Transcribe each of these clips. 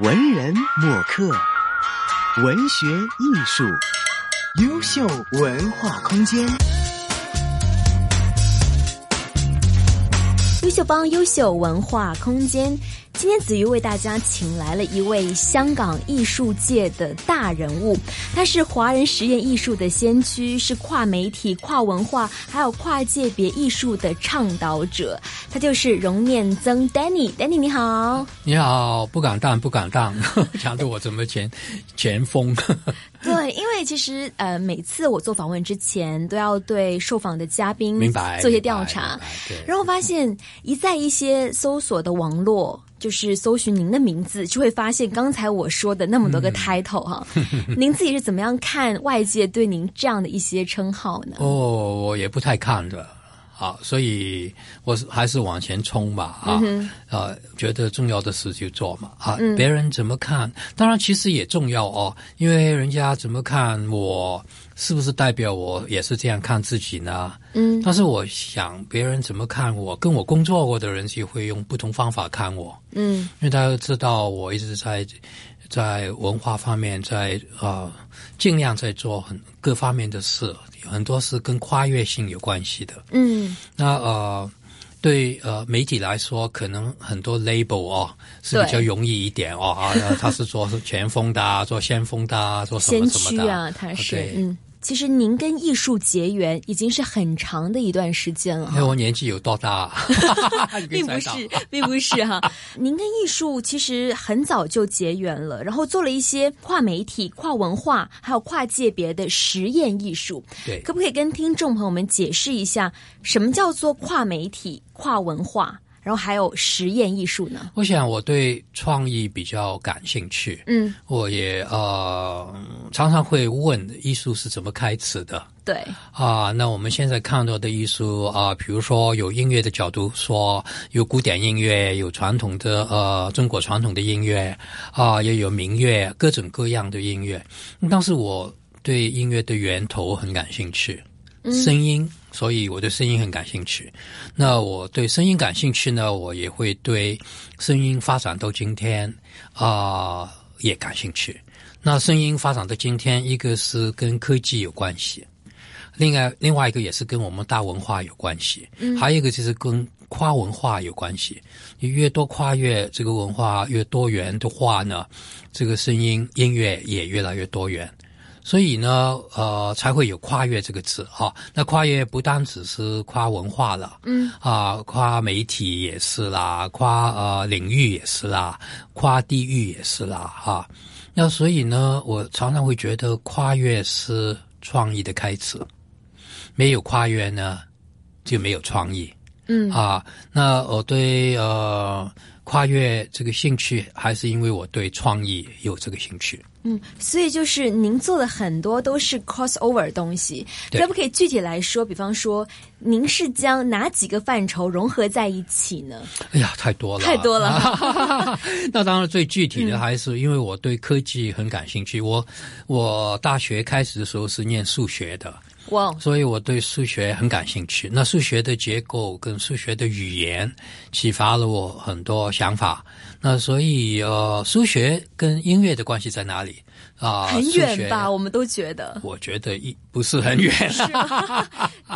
文人墨客，文学艺术，优秀文化空间。优秀帮优秀文化空间，今天子瑜为大家请来了一位香港艺术界的大人物，他是华人实验艺术的先驱，是跨媒体、跨文化还有跨界别艺术的倡导者，他就是荣念曾 Danny。Danny 你好，你好，不敢当，不敢当，讲的我怎么前前锋？对，因为其实呃，每次我做访问之前，都要对受访的嘉宾明白做一些调查，然后发现一在一些搜索的网络，就是搜寻您的名字，就会发现刚才我说的那么多个 title 哈，您自己是怎么样看外界对您这样的一些称号呢？哦，我也不太看的。啊，所以我是还是往前冲吧，啊，啊，觉得重要的事就做嘛，啊，别人怎么看，当然其实也重要哦，因为人家怎么看我，是不是代表我也是这样看自己呢？嗯，但是我想别人怎么看我，跟我工作过的人就会用不同方法看我，嗯，因为大家知道我一直在。在文化方面，在呃尽量在做很各方面的事，很多是跟跨越性有关系的。嗯，那呃对呃媒体来说，可能很多 label 哦是比较容易一点哦啊，他是做前锋的，做先锋的，做什么什么的啊，他是嗯。其实您跟艺术结缘已经是很长的一段时间了。因为我年纪有多大？并不是，并不是哈。您跟艺术其实很早就结缘了，然后做了一些跨媒体、跨文化还有跨界别的实验艺术。对，可不可以跟听众朋友们解释一下，什么叫做跨媒体、跨文化？然后还有实验艺术呢？我想我对创意比较感兴趣。嗯，我也呃常常会问艺术是怎么开始的。对啊，那我们现在看到的艺术啊，比如说有音乐的角度说，有古典音乐，有传统的呃中国传统的音乐啊，也有民乐，各种各样的音乐。但是我对音乐的源头很感兴趣，声音。所以我对声音很感兴趣。那我对声音感兴趣呢，我也会对声音发展到今天啊也感兴趣。那声音发展到今天，一个是跟科技有关系，另外另外一个也是跟我们大文化有关系，还有一个就是跟跨文化有关系。你越多跨越这个文化越多元的话呢，这个声音音乐也越来越多元。所以呢，呃，才会有跨越这个字哈。那跨越不单只是跨文化了，嗯，啊，跨媒体也是啦，跨呃领域也是啦，跨地域也是啦，哈。那所以呢，我常常会觉得跨越是创意的开始，没有跨越呢，就没有创意，嗯啊。那我对呃跨越这个兴趣，还是因为我对创意有这个兴趣。嗯，所以就是您做的很多都是 crossover 的东西，可不可以具体来说？比方说，您是将哪几个范畴融合在一起呢？哎呀，太多了，太多了。那当然，最具体的还是因为我对科技很感兴趣。我我大学开始的时候是念数学的，哇，所以我对数学很感兴趣。那数学的结构跟数学的语言启发了我很多想法。那所以呃，数学跟音乐的关系在哪里啊？很远吧？我们都觉得。我觉得一不是很远。是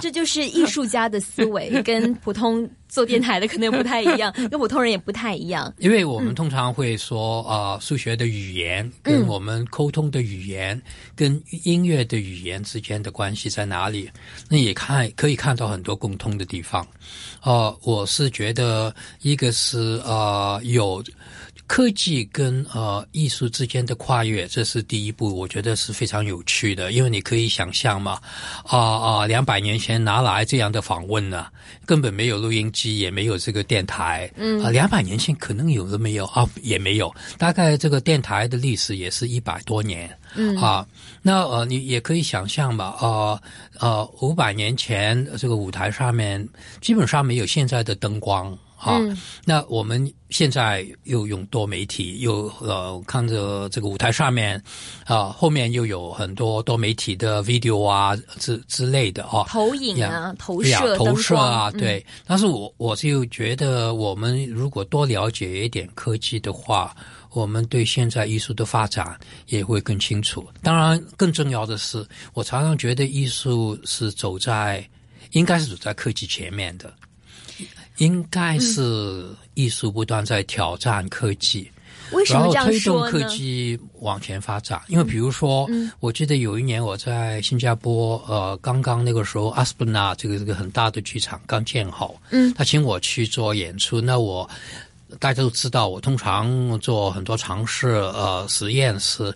这就是艺术家的思维，跟普通做电台的可能不太一样，跟普通人也不太一样。因为我们通常会说啊，数学的语言跟我们沟通的语言跟音乐的语言之间的关系在哪里？那也看可以看到很多共通的地方。呃，我是觉得一个是呃有科技跟呃艺术之间的跨越，这是第一步，我觉得是非常有趣的。因为你可以想象嘛，啊啊，两百年前哪来这样的访问呢？根本没有录音机，也没有这个电台。嗯啊，两百年前可能有的没有啊，也没有。大概这个电台的历史也是一百多年。嗯啊，那呃，你也可以想象吧，啊呃，五百年前这个舞台上面基本上没有现在的灯光啊。那我们现在又用多媒体，又呃看着这个舞台上面啊，后面又有很多多媒体的 video 啊之之类的啊，投影啊，投射投射啊，对。但是我我就觉得，我们如果多了解一点科技的话。我们对现在艺术的发展也会更清楚。当然，更重要的是，我常常觉得艺术是走在，应该是走在科技前面的，应该是艺术不断在挑战科技。为什么这样推动？科技往前发展，因为比如说，嗯我记得有一年我在新加坡，呃，刚刚那个时候，阿斯本纳这个这个很大的剧场刚建好，嗯，他请我去做演出，那我大家都知道，我通常做很多尝试，呃，实验是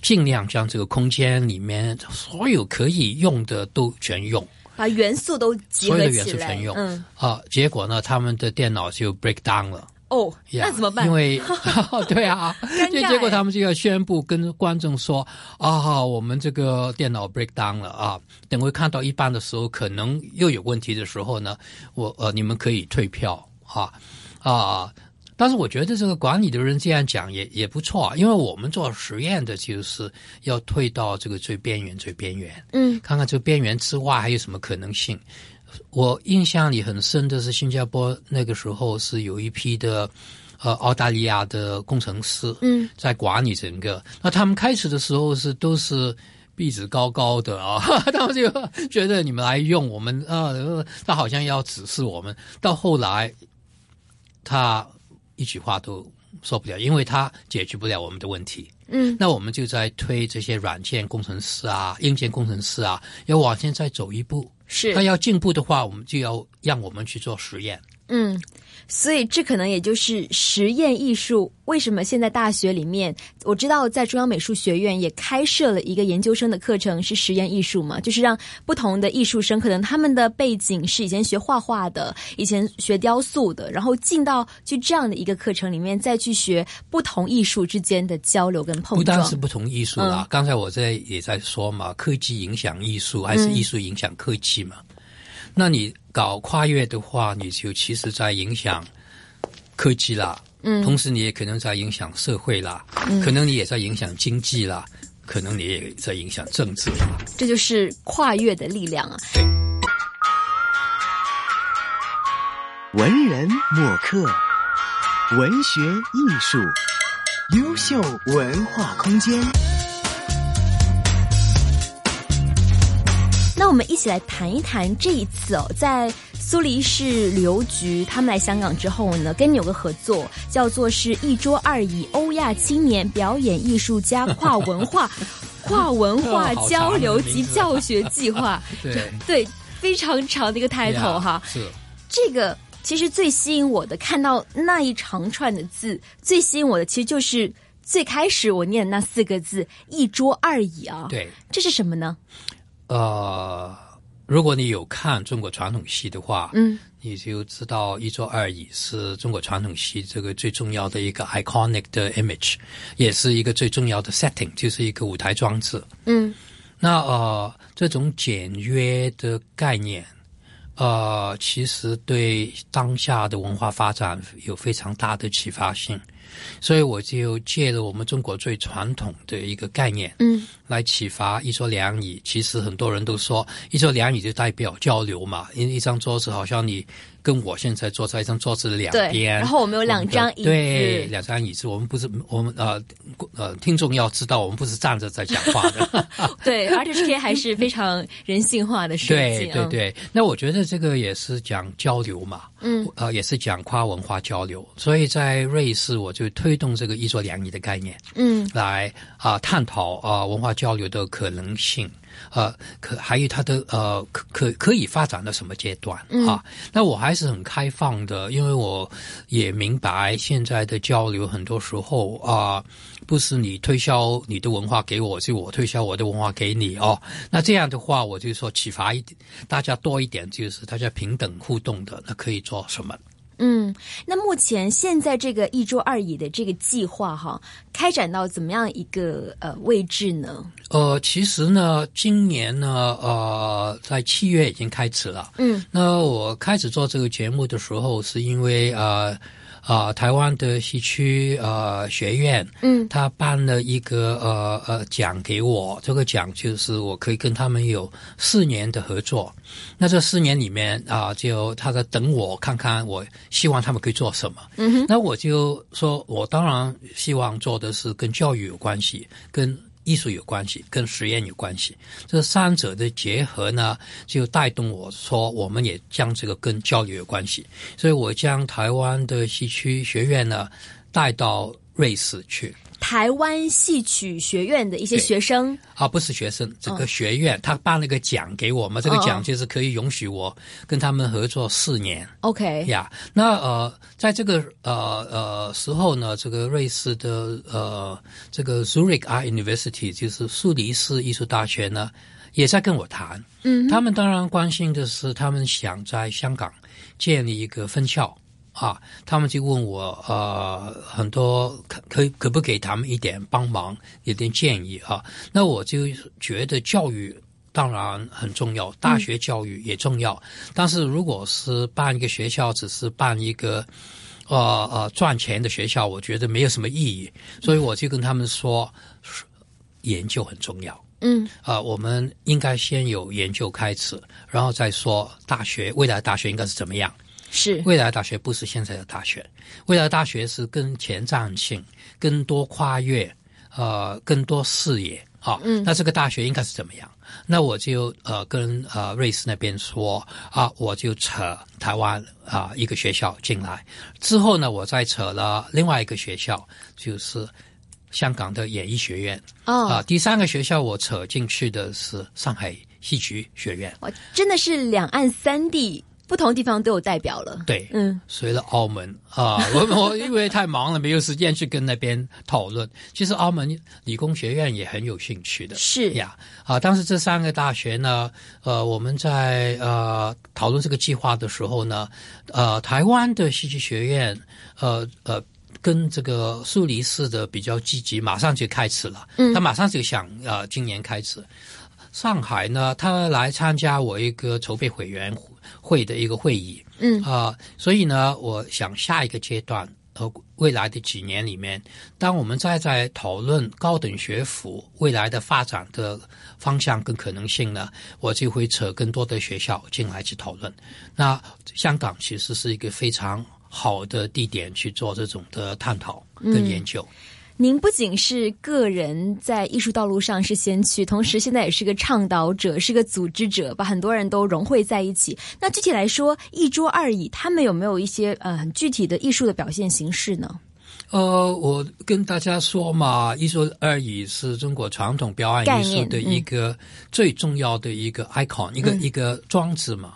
尽量将这个空间里面所有可以用的都全用。把元素都集所有的元合起来，素全用嗯，啊、结果呢，他们的电脑就 break down 了。哦，呀那怎么办？因为 对啊，尴尬就结果欸他们就要宣布跟观众说啊，我们这个电脑 break down 了啊，等会看到一半的时候，可能又有问题的时候呢，我呃你们可以退票啊啊。但是我觉得这个管理的人这样讲也也不错，因为我们做实验的就是要退到这个最边缘、最边缘，嗯看看这个边缘之外还有什么可能性。我印象里很深的是，新加坡那个时候是有一批的呃澳大利亚的工程师嗯在管理整个。那他们开始的时候是都是鼻子高高的啊，他们就觉得你们来用我们啊，呃他好像要指示我们。到后来，他一句话都说不了，因为他解决不了我们的问题。嗯那我们就在推这些软件工程师啊、硬件工程师啊，要往前再走一步。是那要进步的话，我们就要让我们去做实验。嗯，所以这可能也就是实验艺术。为什么现在大学里面，我知道在中央美术学院也开设了一个研究生的课程，是实验艺术嘛，就是让不同的艺术生，可能他们的背景是以前学画画的，以前学雕塑的，然后进到去这样的一个课程里面，再去学不同艺术之间的交流跟碰撞。不单是不同艺术啦，刚才我在也在说嘛，科技影响艺术，还是艺术影响科技嘛？那你搞跨越的话，你就其实在影响科技啦，嗯，同时你也可能在影响社会啦，嗯，可能你也在影响经济啦，可能你也在影响政治啦。这就是跨越的力量啊！文人墨客，文学艺术，优秀文化空间。那我们一起来谈一谈这一次哦，在苏黎世旅游局他们来香港之后呢，跟你有个合作，叫做是一桌二椅欧亚青年表演艺术家跨文化 跨文化交流及教学计划，对，对，非常长的一个 title 哈。是这个其实最吸引我的，看到那一长串的字，最吸引我的其实就是最开始我念的那四个字“一桌二椅”啊。，对。这是什么呢？呃，如果你有看中国传统戏的话，嗯，你就知道一桌二椅是中国传统戏这个最重要的一个 iconic 的 image，也是一个最重要的 setting，就是一个舞台装置。嗯。那呃，这种简约的概念，呃，其实对当下的文化发展有非常大的启发性，所以我就借了我们中国最传统的一个概念，嗯，来启发一桌两椅。其实很多人都说一桌两椅就代表交流嘛，因为一张桌子好像你跟我现在坐在一张桌子的两边，然后我们有两张椅子对，两张椅子，我们不是我们呃呃，听众要知道，我们不是站着在讲话的。对而且这些还是非常人性化的设计。嗯，对对对，那我觉得这个也是讲交流嘛，嗯，呃，也是讲跨文化交流，所以在瑞士我就推动这个一桌两椅的概念，嗯。来啊、探讨啊、文化交流的可能性。呃，可还有它的呃可可可以发展到什么阶段啊？那我还是很开放的，因为我也明白现在的交流很多时候啊、不是你推销你的文化给我，是我推销我的文化给你哦。那这样的话，我就说启发一点，大家多一点，就是大家平等互动的，那可以做什么？嗯。那目前现在这个一桌二椅的这个计划哈，开展到怎么样一个呃位置呢？呃，其实呢，今年呢，呃，在七月已经开始了。嗯那我开始做这个节目的时候，是因为呃啊、台湾的西区呃学院，嗯他颁了一个呃呃奖给我，这个奖就是我可以跟他们有四年的合作。那这四年里面啊、就他在等我看看，我希望他们可以做什么。嗯哼，那我就说，我当然希望做的是跟教育有关系，跟艺术有关系，跟实验有关系。这三者的结合呢，就带动我说，我们也将这个跟教育有关系。所以我将台湾的戏曲学院呢带到瑞士去。台湾戏曲学院的一些学生，啊，不是学生，整个学院、他颁了个奖给我们，这个奖就是可以允许我跟他们合作四年。OK，呀那呃，在这个呃呃时候呢，这个瑞士的呃这个 Zurich Art University 就是苏黎世艺术大学呢，也在跟我谈。嗯他们当然关心的是，他们想在香港建立一个分校啊，他们就问我呃很多可可可不给他们一点帮忙，一点建议啊？那我就觉得教育。当然很重要，大学教育也重要。但是如果是办一个学校，只是办一个呃呃赚钱的学校，我觉得没有什么意义。所以我就跟他们说，研究很重要。嗯啊、我们应该先有研究开始，然后再说大学未来大学应该是怎么样。是未来大学不是现在的大学，未来大学是更前瞻性、更多跨越、呃更多视野啊。嗯那这个大学应该是怎么样？那我就呃跟呃瑞士那边说啊，我就扯台湾啊、一个学校进来，之后呢，我再扯了另外一个学校，就是香港的演艺学院哦，啊。第三个学校我扯进去的是上海戏剧学院，哇，真的是两岸三地不同地方都有代表了。对，嗯随了澳门啊，我我因为太忙了，没有时间去跟那边讨论。其实澳门理工学院也很有兴趣的，是呀啊。当时这三个大学呢，呃，我们在呃讨论这个计划的时候呢，呃，台湾的戏剧学院，呃呃。跟这个苏黎世的比较积极，马上就开始了。嗯他马上就想呃，今年开始。上海呢，他来参加我一个筹备委员会的一个会议，嗯啊、所以呢，我想下一个阶段，和，未来的几年里面，当我们再在讨论高等学府未来的发展的方向跟可能性呢，我就会扯更多的学校进来去讨论。那香港其实是一个非常好的地点去做这种的探讨跟研究。您不仅是个人在艺术道路上是先驱，同时现在也是个倡导者，是个组织者，把很多人都融汇在一起。那具体来说，一桌二椅他们有没有一些呃很具体的艺术的表现形式呢？呃，我跟大家说嘛，一桌二椅是中国传统表演艺术的一个最重要的一个 icon，、一个一个装置嘛。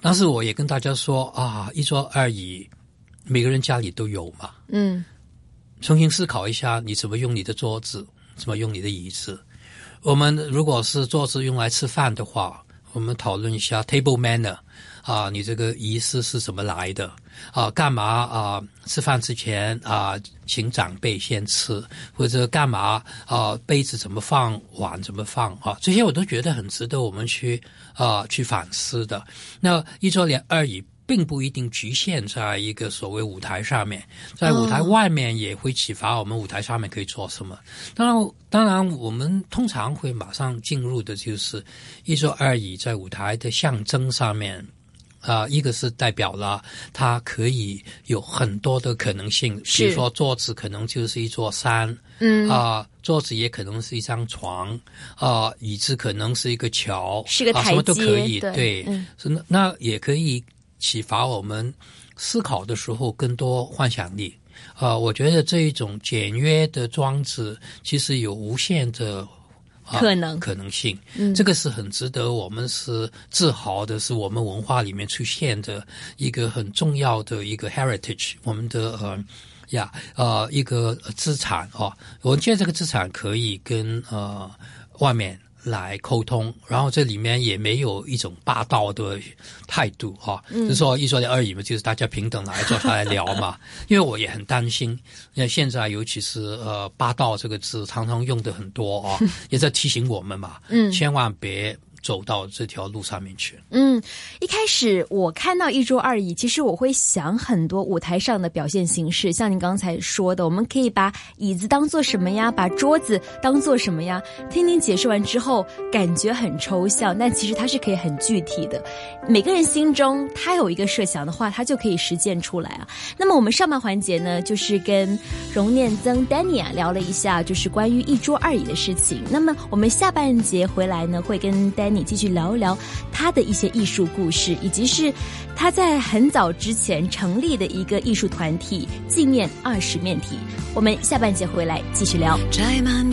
但是我也跟大家说啊，一桌二椅，每个人家里都有嘛。嗯重新思考一下，你怎么用你的桌子，怎么用你的椅子。我们如果是桌子用来吃饭的话，我们讨论一下 table manner 啊，你这个仪式是怎么来的啊？干嘛啊？吃饭之前啊，请长辈先吃，或者干嘛啊？杯子怎么放，碗怎么放啊？这些我都觉得很值得我们去啊去反思的。那一桌两二椅。并不一定局限在一个所谓舞台上面，在舞台外面也会启发我们舞台上面可以做什么。当然，当然，我们通常会马上进入的就是一桌二椅在舞台的象征上面。啊、一个是代表了它可以有很多的可能性，比如说桌子可能就是一座山，嗯，啊、桌子也可能是一张床，啊、椅子可能是一个桥，啊，是个台什么都可阶以，对对，嗯是那那也可以启发我们思考的时候更多幻想力。啊、我觉得这一种简约的装置其实有无限的。啊可能可能性，嗯这个是很值得我们是自豪的，是我们文化里面出现的一个很重要的一个 heritage，我们的呃呀呃一个资产哦。我觉得这个资产可以跟呃外面来沟通，然后这里面也没有一种霸道的态度哈、哦，就说一说而已嘛，就是大家平等来坐下来聊嘛。因为我也很担心，因为现在尤其是呃霸道这个字常常用的很多啊，也在提醒我们嘛，嗯千万别。走到这条路上面去。嗯，一开始我看到一桌二椅，其实我会想很多舞台上的表现形式，像您刚才说的，我们可以把椅子当做什么呀？把桌子当做什么呀？听您解释完之后，感觉很抽象，但其实它是可以很具体的。每个人心中他有一个设想的话，他就可以实践出来啊。那么我们上半环节呢，就是跟荣念曾 Danny 啊聊了一下，就是关于一桌二椅的事情。那么我们下半节回来呢，会跟 Danny 你继续聊一聊他的一些艺术故事，以及是他在很早之前成立的一个艺术团体纪念二十面体。我们下半节回来继续聊。